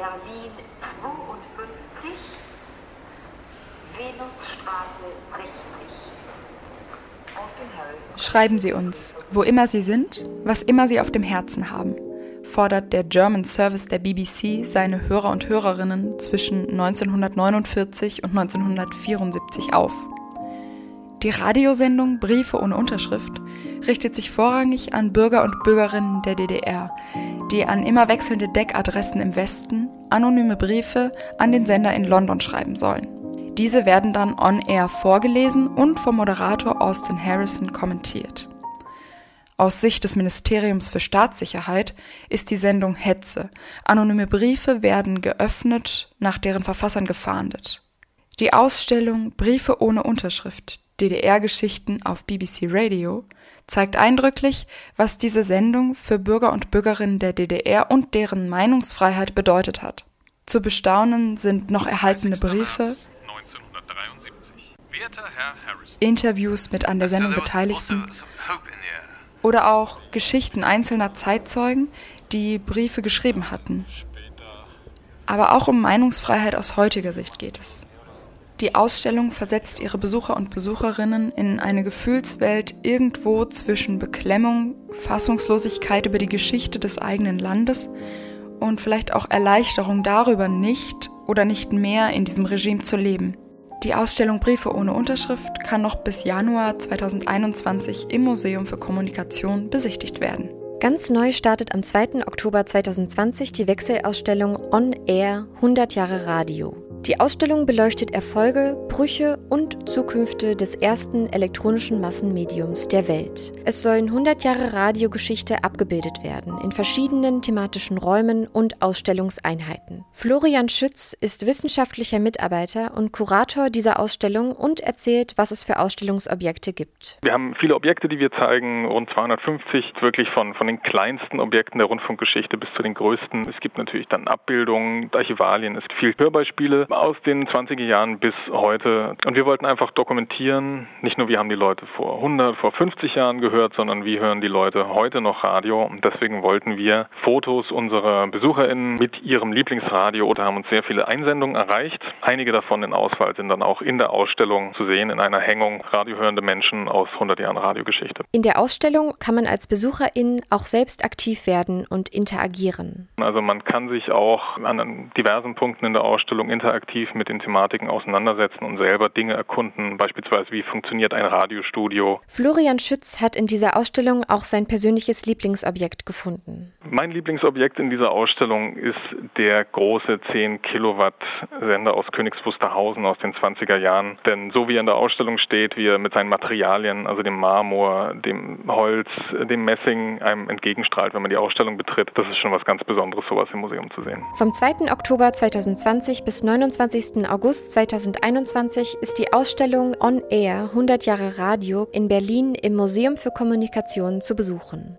Berlin 52, Venusstraße 60. Schreiben Sie uns, wo immer Sie sind, was immer Sie auf dem Herzen haben, fordert der German Service der BBC seine Hörer und Hörerinnen zwischen 1949 und 1974 auf. Die Radiosendung Briefe ohne Unterschrift richtet sich vorrangig an Bürger und Bürgerinnen der DDR, die an immer wechselnde Deckadressen im Westen anonyme Briefe an den Sender in London schreiben sollen. Diese werden dann on-air vorgelesen und vom Moderator Austin Harrison kommentiert. Aus Sicht des Ministeriums für Staatssicherheit ist die Sendung Hetze. Anonyme Briefe werden geöffnet, nach deren Verfassern gefahndet. Die Ausstellung Briefe ohne Unterschrift, DDR-Geschichten auf BBC Radio zeigt eindrücklich, was diese Sendung für Bürger und Bürgerinnen der DDR und deren Meinungsfreiheit bedeutet hat. Zu bestaunen sind noch erhaltene Briefe, Interviews mit an der Sendung Beteiligten oder auch Geschichten einzelner Zeitzeugen, die Briefe geschrieben hatten. Aber auch um Meinungsfreiheit aus heutiger Sicht geht es. Die Ausstellung versetzt ihre Besucher und Besucherinnen in eine Gefühlswelt irgendwo zwischen Beklemmung, Fassungslosigkeit über die Geschichte des eigenen Landes und vielleicht auch Erleichterung darüber, nicht oder nicht mehr in diesem Regime zu leben. Die Ausstellung Briefe ohne Unterschrift kann noch bis Januar 2021 im Museum für Kommunikation besichtigt werden. Ganz neu startet am 2. Oktober 2020 die Wechselausstellung On Air 100 Jahre Radio. Die Ausstellung beleuchtet Erfolge, Brüche und Zukünfte des ersten elektronischen Massenmediums der Welt. Es sollen 100 Jahre Radiogeschichte abgebildet werden, in verschiedenen thematischen Räumen und Ausstellungseinheiten. Florian Schütz ist wissenschaftlicher Mitarbeiter und Kurator dieser Ausstellung und erzählt, was es für Ausstellungsobjekte gibt. Wir haben viele Objekte, die wir zeigen, rund 250, wirklich von, von den kleinsten Objekten der Rundfunkgeschichte bis zu den größten. Es gibt natürlich dann Abbildungen, Archivalien, es gibt viel Hörbeispiele, aus den 20er Jahren bis heute. Und wir wollten einfach dokumentieren, nicht nur wie haben die Leute vor 100, vor 50 Jahren gehört, sondern wie hören die Leute heute noch Radio. Und deswegen wollten wir Fotos unserer BesucherInnen mit ihrem Lieblingsradio oder haben uns sehr viele Einsendungen erreicht. Einige davon in Auswahl sind dann auch in der Ausstellung zu sehen, in einer Hängung radiohörende Menschen aus 100 Jahren Radiogeschichte. In der Ausstellung kann man als BesucherIn auch selbst aktiv werden und interagieren. Also man kann sich auch an diversen Punkten in der Ausstellung interagieren aktiv mit den Thematiken auseinandersetzen und selber Dinge erkunden, beispielsweise wie funktioniert ein Radiostudio. Florian Schütz hat in dieser Ausstellung auch sein persönliches Lieblingsobjekt gefunden. Mein Lieblingsobjekt in dieser Ausstellung ist der große 10 Kilowatt Sender aus Königs Wusterhausen aus den 20er Jahren. Denn so wie er in der Ausstellung steht, wie er mit seinen Materialien, also dem Marmor, dem Holz, dem Messing einem entgegenstrahlt, wenn man die Ausstellung betritt, das ist schon was ganz Besonderes, sowas im Museum zu sehen. Vom 2. Oktober 2020 bis 29. 29. August 2021 ist die Ausstellung On Air 100 Jahre Radio in Berlin im Museum für Kommunikation zu besuchen.